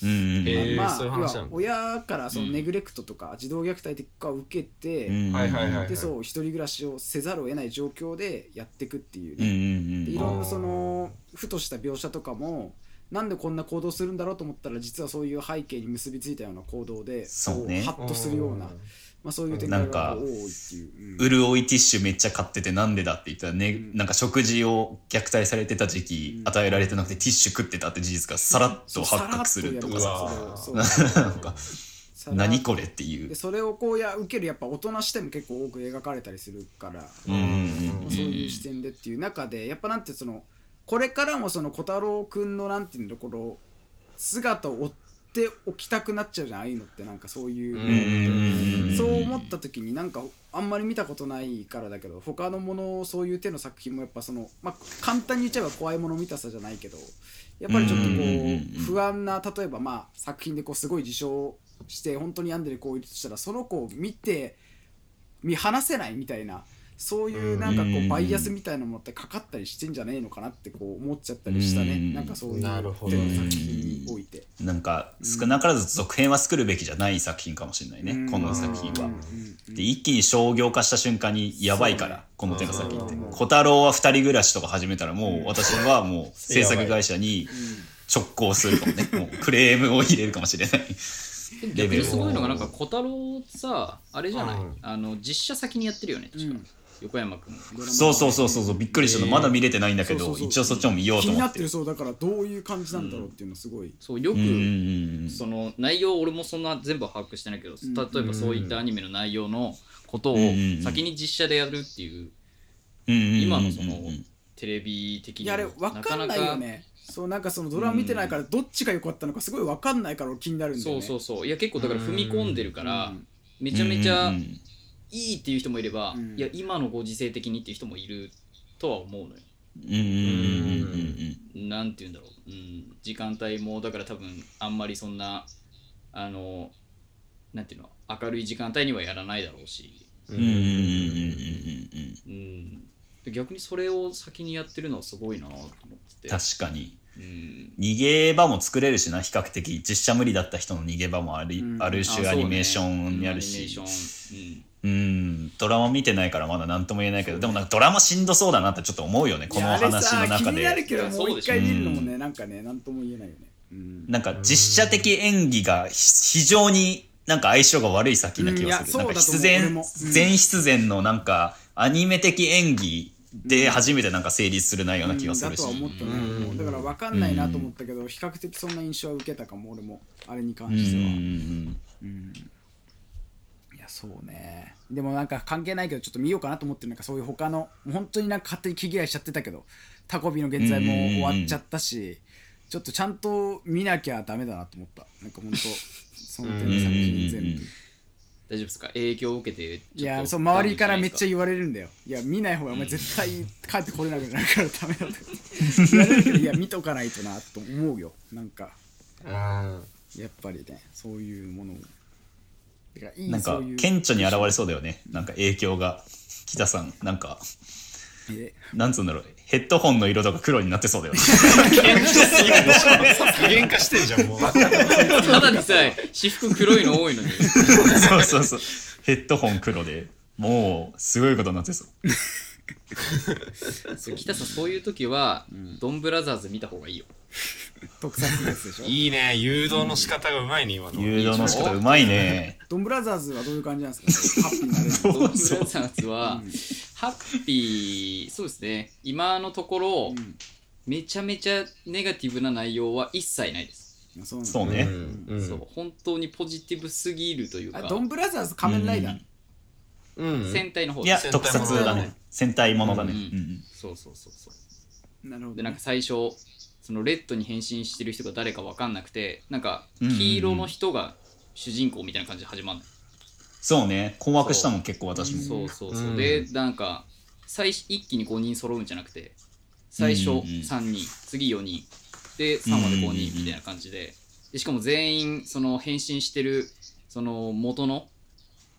うんうんまあ、そういう要は話なんだ。親からそのネグレクトとか児童虐待とかを受けて、うんはいはいはいはい。でそう一人暮らしをせざるを得ない状況でやっていくっていううんうんね、でいうん。ろんなそのふとした描写とかもなんでこんな行動するんだろうと思ったら実はそういう背景に結びついたような行動でそうね。こハッとするような、まあ、そういう展開が多いっていう。うん。潤いティッシュめっちゃ買っててなんでだって言ったらね、なんか食事を虐待されてた時期与えられてなくてティッシュ食ってたって事実がさらっと発覚するとか。さ何これっていう。でそれをこうや受けるやっぱ大人視点も結構多く描かれたりするから、うんそういう視点でっていう中でやっぱなんてそのこれからもその小太郎くんのなんていうのこの姿を追っておきたくなっちゃうじゃんああいうのってなんかそういう。そう思った時になんかあんまり見たことないからだけど他のものそういう手の作品もやっぱそのまあ簡単に言っちゃえば怖いもの見たさじゃないけどやっぱりちょっとこう不安な例えばまあ作品でこうすごい事象して本当に病んでる子いるとしたらその子を見て見放せないみたいなそういうなんかこううん。バイアスみたいなものってかかったりしてんじゃねえのかなってこう思っちゃったりしたね。うん。なんかそういうなるほど手の作品において。なんか少なからず続編は作るべきじゃない作品かもしれないね、うん。この作品は。うんで一気に商業化した瞬間にやばいから、この手の作品ってうん小太郎は二人暮らしとか始めたらもう私はもう制作会社に直行するかもね。もうクレームを入れるかもしれない。レベルすごいのがなんか小太郎さあれじゃない、うん。あの実写先にやってるよね確か、うん横山君。そうそうそうそうそうびっくりしたの。まだ見れてないんだけどそうそうそう。一応そっちも見よう気になっと思っててるそうだからどういう感じなんだろうっていうのすごい、そうよく、うんうんうんその内容俺もそんな全部把握してないけど、ん例えばそういったアニメの内容のことをうんうんうん。先に実写でやるっていううんうんうんうん今のそのテレビ的にいやあれ分かんないよね。そうなんかそのドラマ見てないからどっちが良かったのかすごい分かんないから気になるんだよね。そうそうそう。いや結構だから踏み込んでるから、うん。めちゃめちゃうんうんうんいいっていう人もいれば、うん。いや今のご時世的にっていう人もいるとは思うのよ。うんうんうんうんうんなんて言うんだろう、うん、時間帯もだから多分あんまりそんなあのなんていうの明るい時間帯にはやらないだろうし、うんうんうんうんうんうんうん、で逆にそれを先にやってるのはすごいなと思ってて、確かに。うん、逃げ場も作れるしな比較的。実写無理だった人の逃げ場もある,、うん。ある種アニメーションにあるし。ョン、うん。ドラマ見てないからまだ何とも言えないけどでもなんかドラマしんどそうだなってちょっと思うよねこのいやあれ話のさ気中になるでけどもう一回見るのもねなんかねなんとも言えないよね。うん。なんか実写的演技がひ非常になんか相性が悪い作品な気がする、うんいやなん。か必そうだと思う。俺然も。うん。全必然のなんかアニメ的演技で初めてなんか成立する内容な気がするし、だとは思ったねうんもう。だから分かんないなと思ったけど比較的そんな印象は受けたかも俺も。あれに関しては。うんうん。うんそうね。でもなんか関係ないけどちょっと見ようかなと思ってるなんかそういう他の本当になんか勝手に気嫌いしちゃってたけどタコビの現在も終わっちゃったしちょっとちゃんと見なきゃダメだなと思った。なんか本当その点の作品全部。大丈夫ですか？影響を受けてちょっといやそう周りからめっちゃダ言われるんだよ。いや見ない方がお前絶対帰ってこれなくなるからダメだと言われるけどいや見とかないとなと思うよ。なんかあやっぱりねそういうものをてかいいなんか顕著に現れそうだよね。なんか影響が北さんなんかえ。なんつうんだろう。ヘッドホンの色とか黒になってそうだよね。具現化してんじゃんもうただでさえ私服黒いの多いのに。そうそうそう。ヘッドホン黒でもうすごいことになってそう そう北さんそういう時は、ドンブラザーズ見た方がいいよ。特撮のやつでしょ？いいね。誘導の仕方がうまいね今の。誘導の仕方うまいね。ドンブラザーズはどういう感じなんですか？ハッピーになれるドンブラザーズは、ハッピーそうですね。今のところ、んめちゃめちゃネガティブな内容は一切ないです、のそうなんだ。そうね、うん。う。ん。そう本当にポジティブすぎるというか。あドンブラザーズ仮面ライダー、うん。戦隊の方いやです特撮だね戦隊ものだね、うんうん。そうそうそうそう。なるほどでなんか最初そのレッドに変身してる人が誰か分かんなくてなんかうんうんうん。黄色の人が主人公みたいな感じで始まるの、そうね。困惑したもん結構私も。そうそうそう、うん。でなんか最初一気に5人揃うんじゃなくて最初うんうんうん。3人、次4人で3話で5人みたいな感じで。でしかも全員その変身してるその元の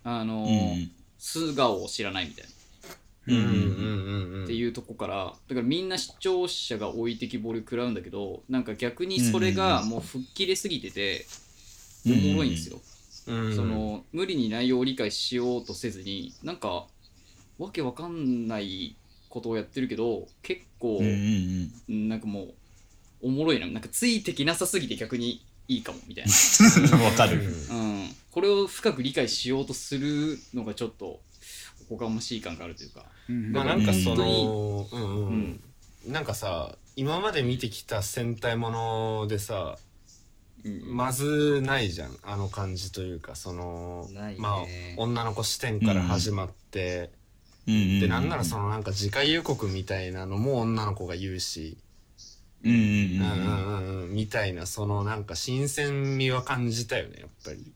あのーうん。素顔を知らないみたいな。うんうんうんうんっていうとこからだからみんな視聴者が置いてきぼり食らうんだけどなんか逆にそれがもう吹っ切れすぎてておもろいんですよ、うんその無理に内容を理解しようとせずになんかわけわかんないことをやってるけど結構、なんかもうおもろいな。なんかついてきなさすぎて逆にいいかもみたい わかる。な、うん、これを深く理解しようとするのがちょっとおこがましい感があるというか。うんまあなんかそ本のうん。うん、うん。なんかさ今まで見てきた戦隊ものでさうんまずないじゃん。あの感じというかそのね。まあ女の子視点から始まって、うんうん。うんでなんならそのなんか次回予告みたいなのも女の子が言うし、うんうんうんうん。うんうんうんみたいなそのなんか新鮮味は感じたよねやっぱり。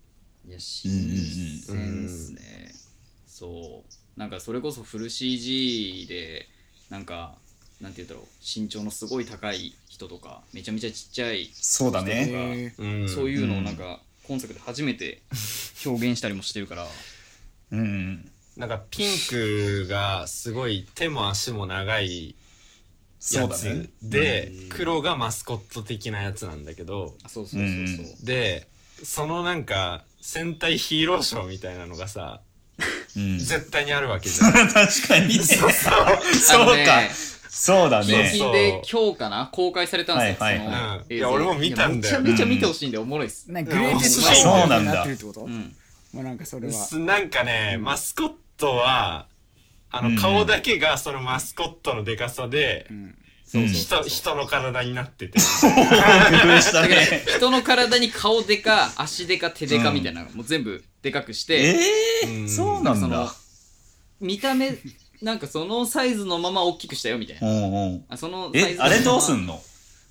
いや新鮮っすね、そうなんかそれこそフル CG でなんかなんて言うんだろう身長のすごい高い人とかめちゃめちゃちっちゃいそうだね。そういうのをなんか今作で初めて表現したりもしてるから。うん。なんかピンクがすごい手も足も長いやつ。で、黒がマスコット的なやつなんだけどあそうそうそうそう、でそのなんか戦隊ヒーローショーみたいなのがさうん。絶対にあるわけじゃん。確かに。そうか。そうだ近ね。々で今日かな公開されたんですよ、はいはいはい。や俺も見たんだよ。めちゃめちゃ見てほしいんでおもろいっす、なんかグレーテストあショーそうなんだ。になってるってこと、うん。もうなんかそれは。すなんかね、マスコットはあのうん。顔だけがそのマスコットのでかさで、そうそう人そう。人の体になってて。工夫しただからね。人の体に顔でか足でか手でかみたいなのもう全部でかくして、ええうん。そうなんそのだ。見た目なんかそのサイズのまま大きくしたよみたいな。うんうん。あそのサイズ、のえあれどうすんの？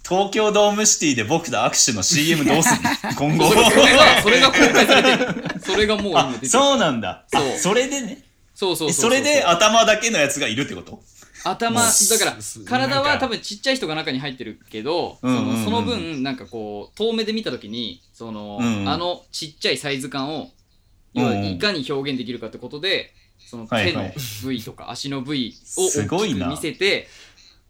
東京ドームシティで僕と握手の CM どうすんの？今後。それがそれが公開されてる。それがもう今あ出て、る。そうなんだ。そう。あそれでね。そうそうそう。えそれで頭だけのやつがいるってこと？頭だからす体は多分ちっちゃい人が中に入ってるけど、そのその分なんかこう遠目で見た時にその、うんうん。あのちっちゃいサイズ感をいかに表現できるかってことでその手の部位とか足の部位を大きく見せて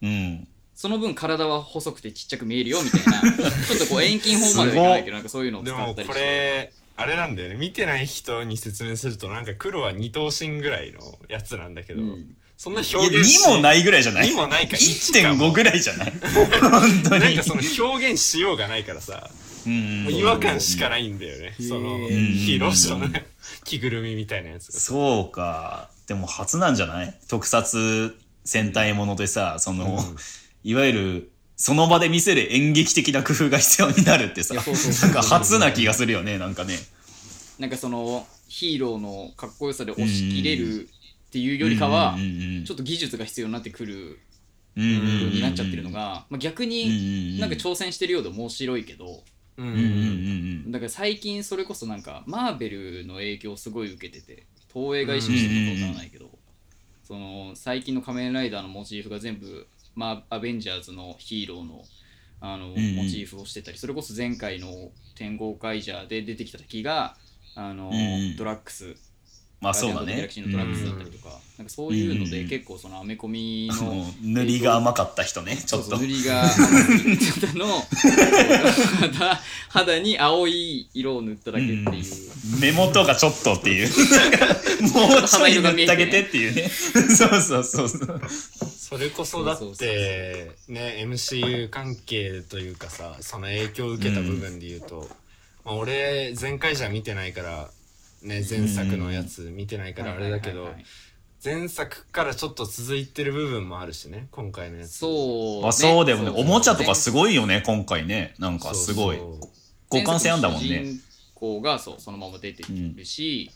うん。その分体は細くてちっちゃく見えるよみたいな ちょっとこう遠近法まではいかないけどなんかそういうのをでもこ使ったりして。れあれなんだよね。見てない人に説明するとなんか黒は二頭身ぐらいのやつなんだけど、うんそんな表現し2もないぐらいじゃない？2もないか。1か1.5もぐらいじゃない？本当に。なんかその表現しようがないからさ。うん違和感しかないんだよね、そのヒー。ローショーの着ぐるみみたいなやつ。がそうか。でも初なんじゃない？特撮戦隊ものでさ、その、うん。いわゆる、その場で見せる演劇的な工夫が必要になるってさ、なんか初な気がするよね、なんかね。なんかそのヒーローのかっこよさで押し切れるっていうよりかはちょっと技術が必要になってくるになっちゃってるのが、まあ、逆にんなんか挑戦してるようで面白いけどだから最近それこそなんかマーベルの影響をすごい受けてて東映が意識してることはないけど、その最近の仮面ライダーのモチーフが全部、まあ、アベンジャーズのヒーローのあの、モチーフをしてたりそれこそ前回の天豪カイジャーで出てきた敵があの、ドラッグスまあそうだね。ギャラクシーのドラッグスだったりとか,、なんかそういうのうん。で結構そのアメコミ あのの塗りが甘かった人ねちょっと。塗りが 肌の肌肌に青い色を塗っただけっていう、目元がちょっとっていう。もうちょい塗ってあげてっていう。ねそうそうそうそう。それこそだそうそうそうってね MCU 関係というかさその影響を受けた部分で言うと、まあ、俺前回じゃ見てないからね前作のやつ見てないからあれだけど前作からちょっと続いてる部分もあるしね今回のやつ。そう、あそうだよね。おもちゃとかすごいよね今回ね。なんかすごい。互換性あんだもんね。主人公がそうそのまま出てるし、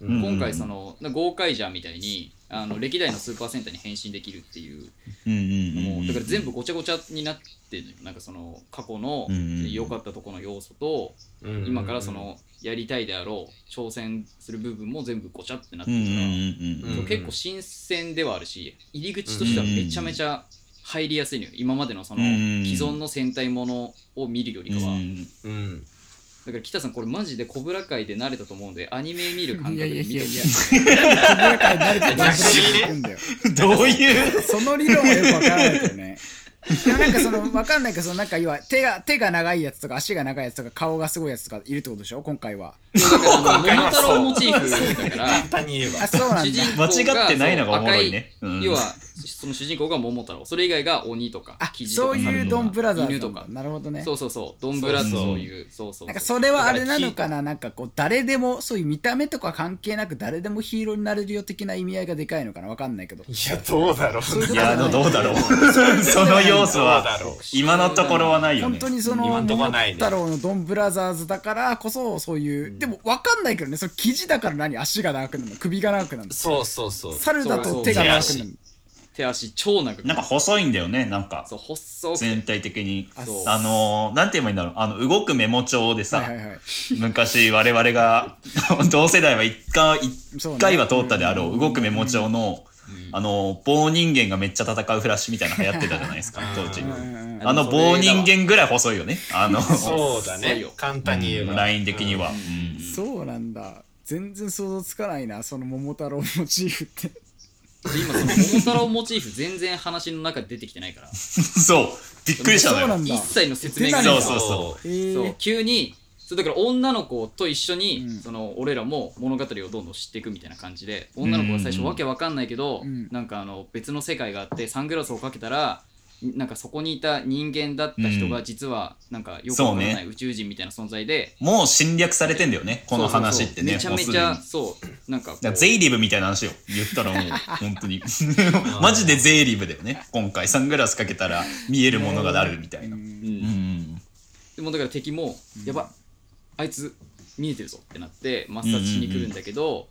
うん。今回その豪快じゃんみたいにあの歴代のスーパーセンターに変身できるっていう。うんうだから全部ごちゃごちゃになってるのよなんかその過去の良かったところの要素とうん今からそのやりたいであろう挑戦する部分も全部ごちゃってなってるから、結構新鮮ではあるし入り口としてはめちゃめちゃ入りやすいのよ。今までのそのうん既存の戦隊ものを見るよりかは、だから北さんこれマジでコブラ界で慣れたと思うんでアニメ見る感いや覚で見ていやいやいや。コブラ界慣れてどうするんだよ。どういうその理論はよくわからないけどね。でもなんかその、わかんないけど、そのなんか要は手が、手が長いやつとか足が長いやつとか顔がすごいやつとかいるってことでしょ？今回は。桃太郎モチーフだから。簡単に言えばあ、そうなんだ。主人公が間違ってないのがおもろいね。う要はその主人公が桃太郎。それ以外が鬼とかあ、キジとか。そういうドンブラザーズ犬とか。なるほどね。そうそうそう。ドンブラとそうそうそういうそう。そうなんかそれはあれなのかな？なんかこう誰でもそういう見た目とか関係なく誰でもヒーローになれるよ的な意味合いがでかいのかな？わかんないけど。いやどうだろう。いやどうだろう。その 要素は今のところはないよ本ね当にその今んとこ桃はないね。太郎のドンブラザーズだからこそそういう、でもわかんないけどね。その生地だから何？足が長くなるの？首が長くなるの？そうそうそう。猿だと手が長くなる手足超長くなんか細いんだよねなんか。そう細くて。全体的に。あそう。あのー、なんて言えばいいんだろう。あの動くメモ帳でさ、はいはいはい。昔我々が 同世代は一回一回は通ったであろう動くメモ帳のあの棒人間がめっちゃ戦うフラッシュみたいなの流行ってたじゃないですか当時。あの棒人間ぐらい細いよね。あのそうだね。簡単に言えば。ライン的には、うん。そうなんだ。全然想像つかないなその桃太郎モチーフって。で今その桃太郎モチーフ全然話の中で出てきてないから。そう。びっくりしたのよ。一切の説明がそうないそう。そへー。そう。急にそうだから女の子と一緒に、うん。その俺らも物語をどんどん知っていくみたいな感じで女の子が最初わけわかんないけど、うん。なんかあの別の世界があってサングラスをかけたらなんかそこにいた人間だった人うん。が実はなんかよくわからなそうい宇宙人みたいな存在で、うもう侵略されてんだよねこの話ってねそうそうそうめちゃめちゃもうすそうなんかこう。からゼイリブみたいな話よ言ったらもう 本当に。マジでゼイリブだよね今回。サングラスかけたら見えるものがあるみたいな、うん。うん。うんでもだから敵も、やばあいつ見えてるぞってなって抹殺しに来るんだけど、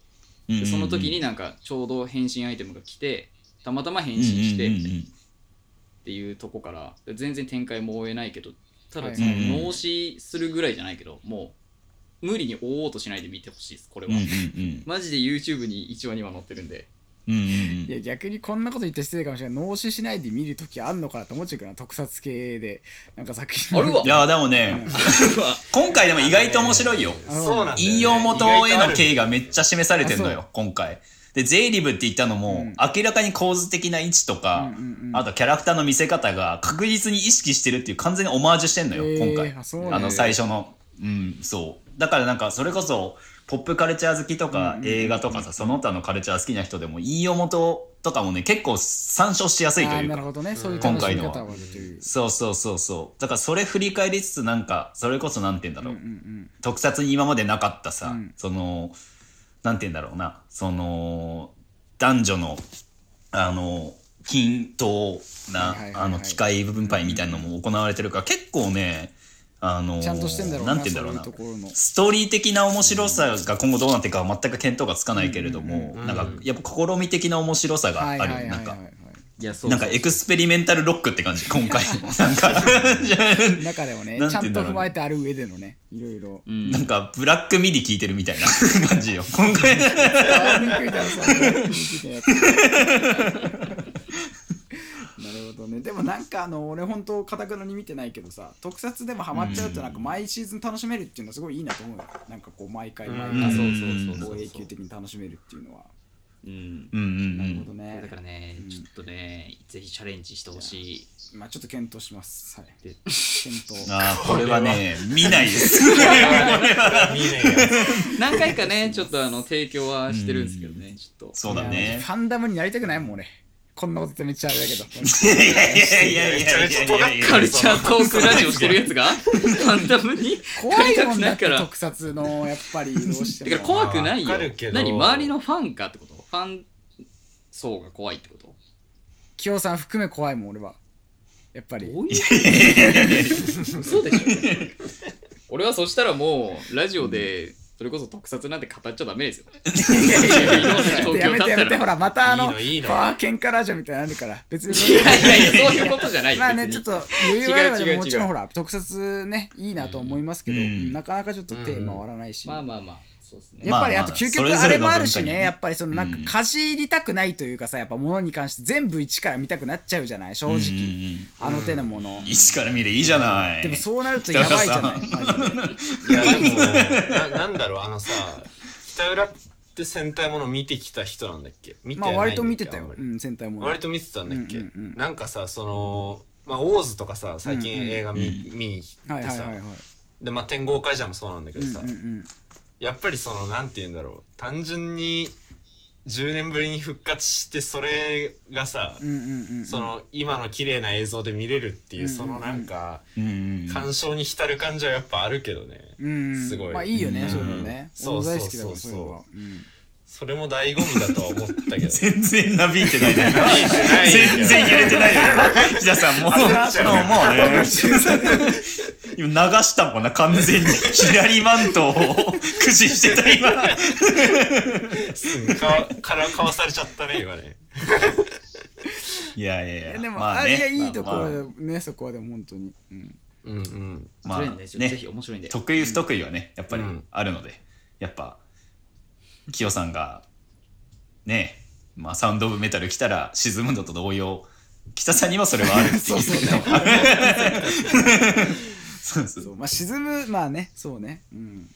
うんでその時になんかちょうど変身アイテムが来てたまたま変身してうんうんうんうん。っていうとこから全然展開も追えないけどたはい。だそのうんうん脳死するぐらいじゃないけどもう無理に追おうとしないで見てほしいですこれは、うんうんうん。マジで YouTube に1話2話載ってるんでうんうんいや逆にこんなこと言って失礼かもしれない。脳死しないで見るときあんのかなと思っちゃうけどな。特撮系で。なんか作品あるわ。いやでもね 今回でも意外と面白いよ。そうなんだよね。引用元への経緯ががめっちゃ示されてんのよ今回。でゼイリブって言ったのも、うん。明らかに構図的な位置とか、うんうんうん。あとキャラクターの見せ方が確実に意識してるっていう完全にオマージュしてんのよ、へー今回。あそうなんだ。あの最初の。うんそう。だからなんかそれこそポップカルチャー好きとか映画とかさその他のカルチャー好きな人でも引用元とかもね結構参照しやすいというかなるほどね。そういう楽しみ方はあるという。そうそうそうそう。だからそれ振り返りつつなんかそれこそなんて言うんだろう、特撮に今までなかったさ、うん。そのなんて言うんだろうな。その男女のあの均等な、あの機械分配みたいなのも行われてるから結構ねあのちゃんとしてんだろうななんて言うんだろうな。そういうところの。ストーリー的な面白さが今後どうなっていくかは全く見当がつかないけれども、なんかやっぱ試み的な面白さがある、なんかはいやそうなんかエクスペリメンタルロックって感じ 今回。なんか 中でもねちゃんと踏まえてある上でのねいろいろうん。なんかブラックミディ聞いてるみたいな感じよ今回 ねでもなんかあの俺本当かたくなに見てないけどさ特撮でもハマっちゃうとなんか毎シーズン楽しめるっていうのはすごいいいなと思うよ。なんかこう毎回毎うん回そうそうそうこう永久的に楽しめるっていうのは。うん。うんうんなるうんほどね。だからね、ちょっとねぜひチャレンジしてほしい。まあちょっと検討します。はい。で検討。ああこれはね見ないです。見ねえや何回かねちょっとあの提供はしてるんですけどねちょっと。そうだね。ファンダムになりたくないもん俺こんなこと言ってめっちゃあれだけど。いやいやいやいやいやいやいやカルチャートークラジオしてるやつがファンダムに怖いもんだってくないから特撮のやっぱりどうしてだから怖くないよ何周りのファンかってことファン層が怖いってこと清さん含め怖いもん俺はやっぱりどうでしょ俺はそしたらもうラジオでそれこそ特撮なんて語っちゃダメですよ。いやいやいろんな状やめてやめてほらまたあのパワー喧嘩ラジオみたいなのあるから別にいやいやいやそういうことじゃないまあねちょっと余裕があればでももちろんほら特撮ねいいなと思いますけど、なかなかちょっとテーマ終わらないし、まあまあまあやっぱりまあと究極あれもあるしね。ね。やっぱりそのなんかうん。かじりたくないというかさやっぱものに関して全部一から見たくなっちゃうじゃない正直、うんうんうん。あの手のもの、一から見れいいじゃない。でもそうなるとやばいじゃないいやで。も ななんだろうあのさ北浦って戦隊もの見てきた人なんだっけ？見てまあ割と見てたよ。うん、戦隊もの。割と見てたんだっけ、うんうんうん。なんかさそのまあオーズとかさ最近うんうん映画見,、うん。見に行ってさ、はいはいはいはい。でまあ天豪会じゃもそうなんだけどさ、うんうんやっぱりそのなんて言うんだろう。単純に10年ぶりに復活してそれがさ、その今の綺麗な映像で見れるっていう、うんそのなんかうんうん鑑賞に浸る感じはやっぱあるけどね、うんすごい。まあいいよね、うん。そういうのね。そうそそうそうそれも醍醐味だとは思ったけど。全然なびいてないね。全然揺れてないよ。木田さんもうもうね。今流したもんな完全に。左マントを駆使してた今。かからかわされちゃったね今ね。いやいやいや。でも、まあね。あいやいいところまあだよね、そこはでも本当に、うん、うんうん。まあね。ぜひ面白いんで。得意不得意はねやっぱりうん。あるので、やっぱキヨさんがねまあ、サウンド・オブ・メタル来たら沈むのと同様北さんにもそれはあるっていう。そうそうね。そうそう。そうまあ沈むまあねそうね。うん。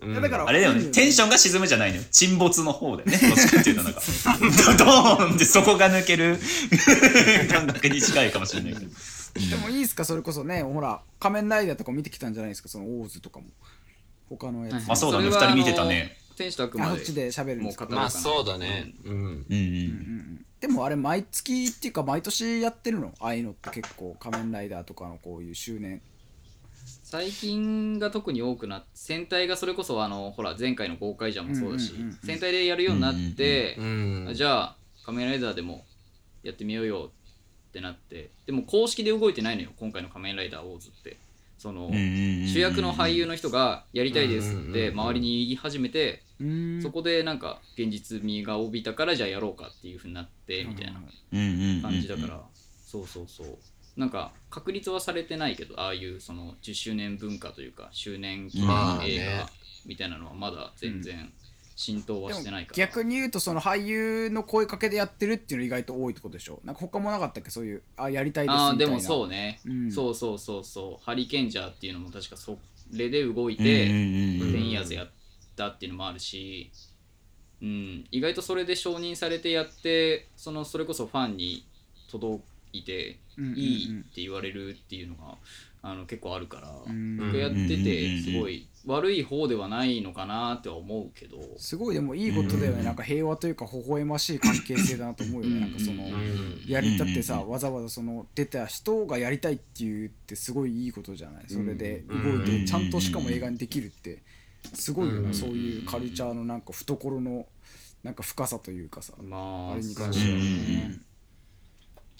うん。だからあれだよね、テンションが沈むじゃないのよ。沈没の方でね。どっちかっていうと、なんか、ドドーンって底が抜ける 感覚に近いかもしれないけど。でもいいっすか？それこそねほら仮面ライダーとか見てきたんじゃないですか？そのオーズとかも。他のやつ、まあそうだね。二人見てたね天使と悪魔あこっちで喋るんですか。まあそうだね。うん。うんうん。でもあれ毎月っていうか毎年やってるの？ああいうのって結構仮面ライダーとかのこういう周年。最近が特に多くなって戦隊がそれこそあのほら前回の豪快じゃんもそうだし、うんうんうんうん。戦隊でやるようになって、うんあじゃあ仮面ライダーでもやってみようよってなってでも公式で動いてないのよ今回の仮面ライダーオーズってその、主役の俳優の人がやりたいですってうん周りに言い始めて、そこでなんか現実味が帯びたからじゃあやろうかっていうふうになってみたいな感じだから、そうそうそう。なんか確立はされてないけどああいうその10周年文化というか周年記念映画みたいなのはまだ全然浸透はしてないから、逆に言うとその俳優の声かけでやってるっていうの意外と多いってことでしょ？なんか他もなかったっけ？そういうあやりたいですみたいな。ああでもそうね、うん。そうそうそうそう。ハリケンジャーっていうのも確かそれで動いて、うんテンイヤーズやったっていうのもあるし、うん、意外とそれで承認されてやってそのそれこそファンに届いていいって言われるっていうのがあの結構あるから、ん。僕やってうんてすごい悪い方ではないのかなっては思うけど、すごいでもいいことだよね。なんか平和というか微笑ましい関係性だなと思うよね。なんかそのうん。やりたってさうん。わざわざその出た人がやりたいっていうってすごいいいことじゃない？それで動いてちゃんとしかも映画にできるってすごいようなん。そういうカルチャーのなんか懐のなんか深さというかさ。まああれに関しては。ね。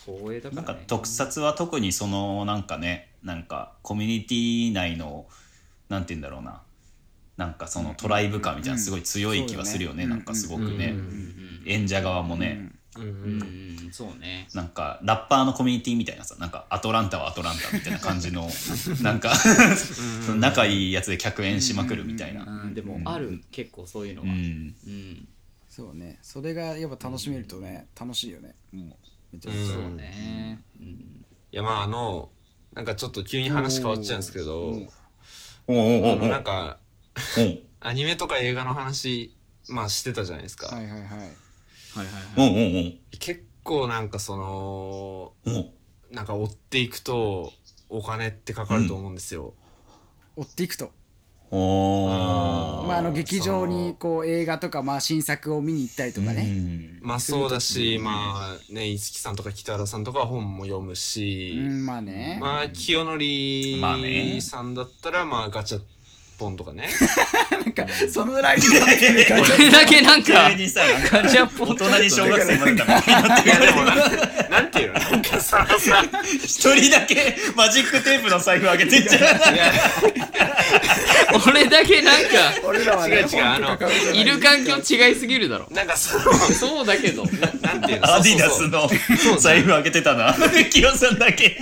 東映だからね。なんか特撮は特にそのなんかねなんかコミュニティ内のなんて言うんだろうな。なんかそのトライブ感みたいなすごい強い気はするよね、うん。なんかすごくね、うん。演者側もね、うん。うん。うん。そうね。なんかラッパーのコミュニティみたいなさなんかアトランタはアトランタみたいな感じのなんか仲いいやつで客演しまくるみたいな、うん。でもある結構そういうのは。うん。うんそうね。それがやっぱ楽しめるとね楽しいよね。もうめちゃめちゃ。うんそうね。うん。いやまああのなんかちょっと急に話変わっちゃうんですけどあのうおうなんかアニメとか映画の話まあしてたじゃないですか、はいはいはい。はいはいおはい。結構なんかそのなんか追っていくとお金ってかかると思うんですよ、追っていくとまああの劇場にこう映画とかまあ新作を見に行ったりとかうねん。まあそうだしまあね五木さんとか北原さんとかは本も読むうし、んまあね。まあ清まあ則ね。さんだったらまあガチャポンとかね なんかそのラインで分ける感じこれだけなんか急にさなんかガチャポン大人に小学生までたみたいになっていやでもなんな。んていうの？なんかささ一人だけマジックテープの財布あげてんじゃんいや俺だけなんか俺らはね違う違うあのいいる環境違いすぎるだろ。なんかそのそうだけど。なんていうの？アディダスの財布あげてたな。清さんだけ。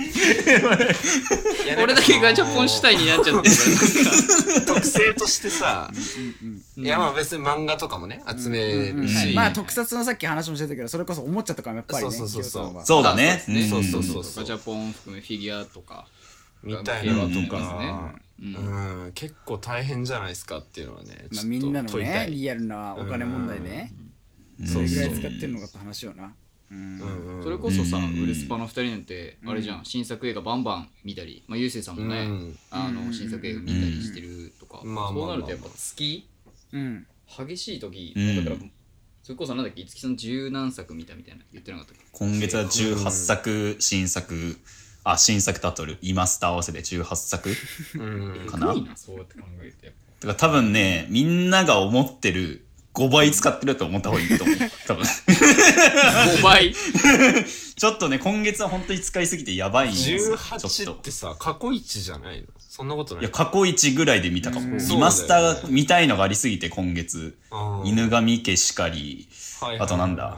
俺だけガチャポン主体になっちゃってる 特性としてさいやまあ別に漫画とかもね集めるし、まあ特撮のさっき話もしてたけどそれこそおもちゃとかもやっぱりねそうそうそうそう。だね。そうそうそうそうそう。ガチャポン含めフィギュアとかみたいな。のとうんか、うん。うん、結構大変じゃないですかっていうのはね、まあちょっとみんなのねリアルなお金問題ね。そそうれぐらいそう使ってるのかって話よなそれこそさ、うん。ウルスパの2人なんてあれじゃん、新作映画バンバン見たり、まあ、ゆうせいさんもね、うん。あの新作映画見たりしてるとか、そうなるとやっぱ月？うん。激しい時、うん。だからそれこそなんだっけ五木さん十何作見たみたいな言ってなかったっけ？今月は18作新作。あ新作タトルイマスと合わせて18作うん。かな？そうやって考えてやっだから多分ねみんなが思ってる5倍使ってると思った方がいいと思う。多分。ぱ5倍？ちょっとね今月は本当に使いすぎてやばいんですよ。ちょ18っと。ってさ過去一じゃないの？そんなことない？いや過去一ぐらいで見たかも。うん。イマスター見たいのがありすぎて今月。うん犬神家しかり。はいはいあとなんだ？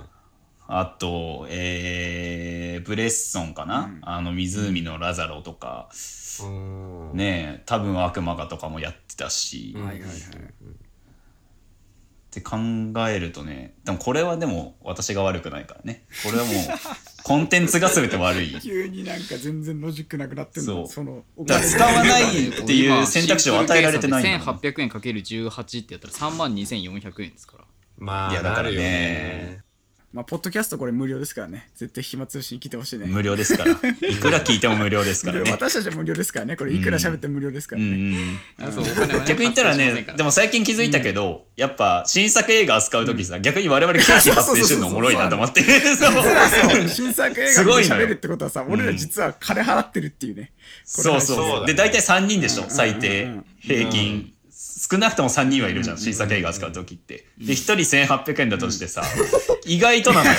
あと、えー、ブレッソンかな、あの湖のラザロとか、うん。ねえ多分悪魔がとかもやってたし、っはいはいはいって考えるとねでもこれはでも私が悪くないからね。これはもう コンテンツが全て悪い。急になんか全然ロジックなくなってんの。そう。そのおだ金から使わないっていう選択肢を与えられてないんだもん1800円かける。18ってやったら3万2400円ですからまあいやだからねなる。よねまあポッドキャストこれ無料ですからね。絶対暇つぶしに来てほしいね。無料ですから。いくら聞いても無料ですからね。私たちは無料ですからね。これいくら喋っても無料ですからうん。うね、逆に言ったらねでも最近気づいたけど、やっぱ新作映画扱う時さ、逆に我々経費発生してるのおもろいなと思って。新作映画すで喋るってことはさ俺ら実は金払ってるっていうね、そうそうで大体3人でしょ最低。うん平均少なくとも3人はいるじゃん新作映画扱う時って。で1人1800円だとしてさ意外となのよ。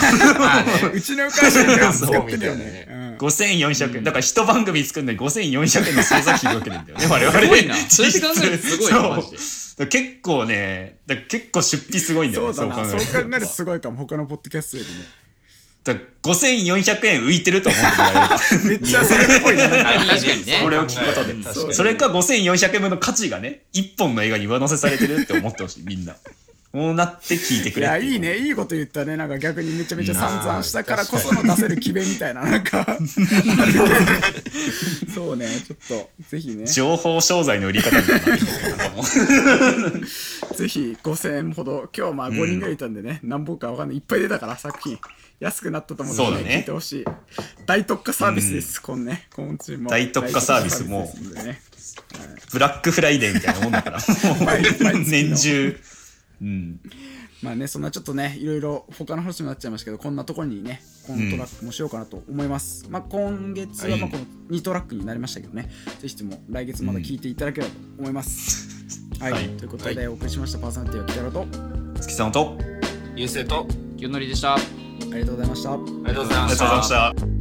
うちのお母さんが使そうってるよねみたいなね。う。ん。5400円。だから一番組作るのに5400円の制作費かけてんだよね我々。すごいな。それで考えるとすごいな結構ね結構出費すごいんだよねそう考えると。考えるとすごいかも。他のポッドキャストよりねだから5400円浮いてると思ってもらえるめっちゃそれっぽいな。あ確かにね。これを聞くことで。それか5400円分の価値がね一本の映画に上乗せされてるって思ってほしい。みんな。こうなって聞いてくいやれって。ういいね。いいこと言ったね。なんか逆にめちゃめちゃ散々したからこその出せる決めみたいな。なんか。そうね。ちょっとぜひね。情報商材の売り方みたいな ぜひ5000円ほど。今日まあ5人ぐらいいたんでね、何本かわかんない。いっぱい出たから作品安くなったと思って、そうだね。聞いてほしい。大特価サービスです、こんね。今週も。大特価サービスも大特価サービスですんでね。ブラックフライデーみたいなもんだから。年中。うん。まあねそんなちょっとねいろいろ他の話にもなっちゃいましたけどこんなところにねこのトラックもしようかなと思います、まあ今月はまあこの2トラックになりましたけどね、ぜひとも来月まだ聞いていただければと思います、はい、はい。ということでお送りしましたパーソナリティは北野と。月さんと。優勢と清則でした。ありがとうございました。ありがとうございあましりがとうございまたした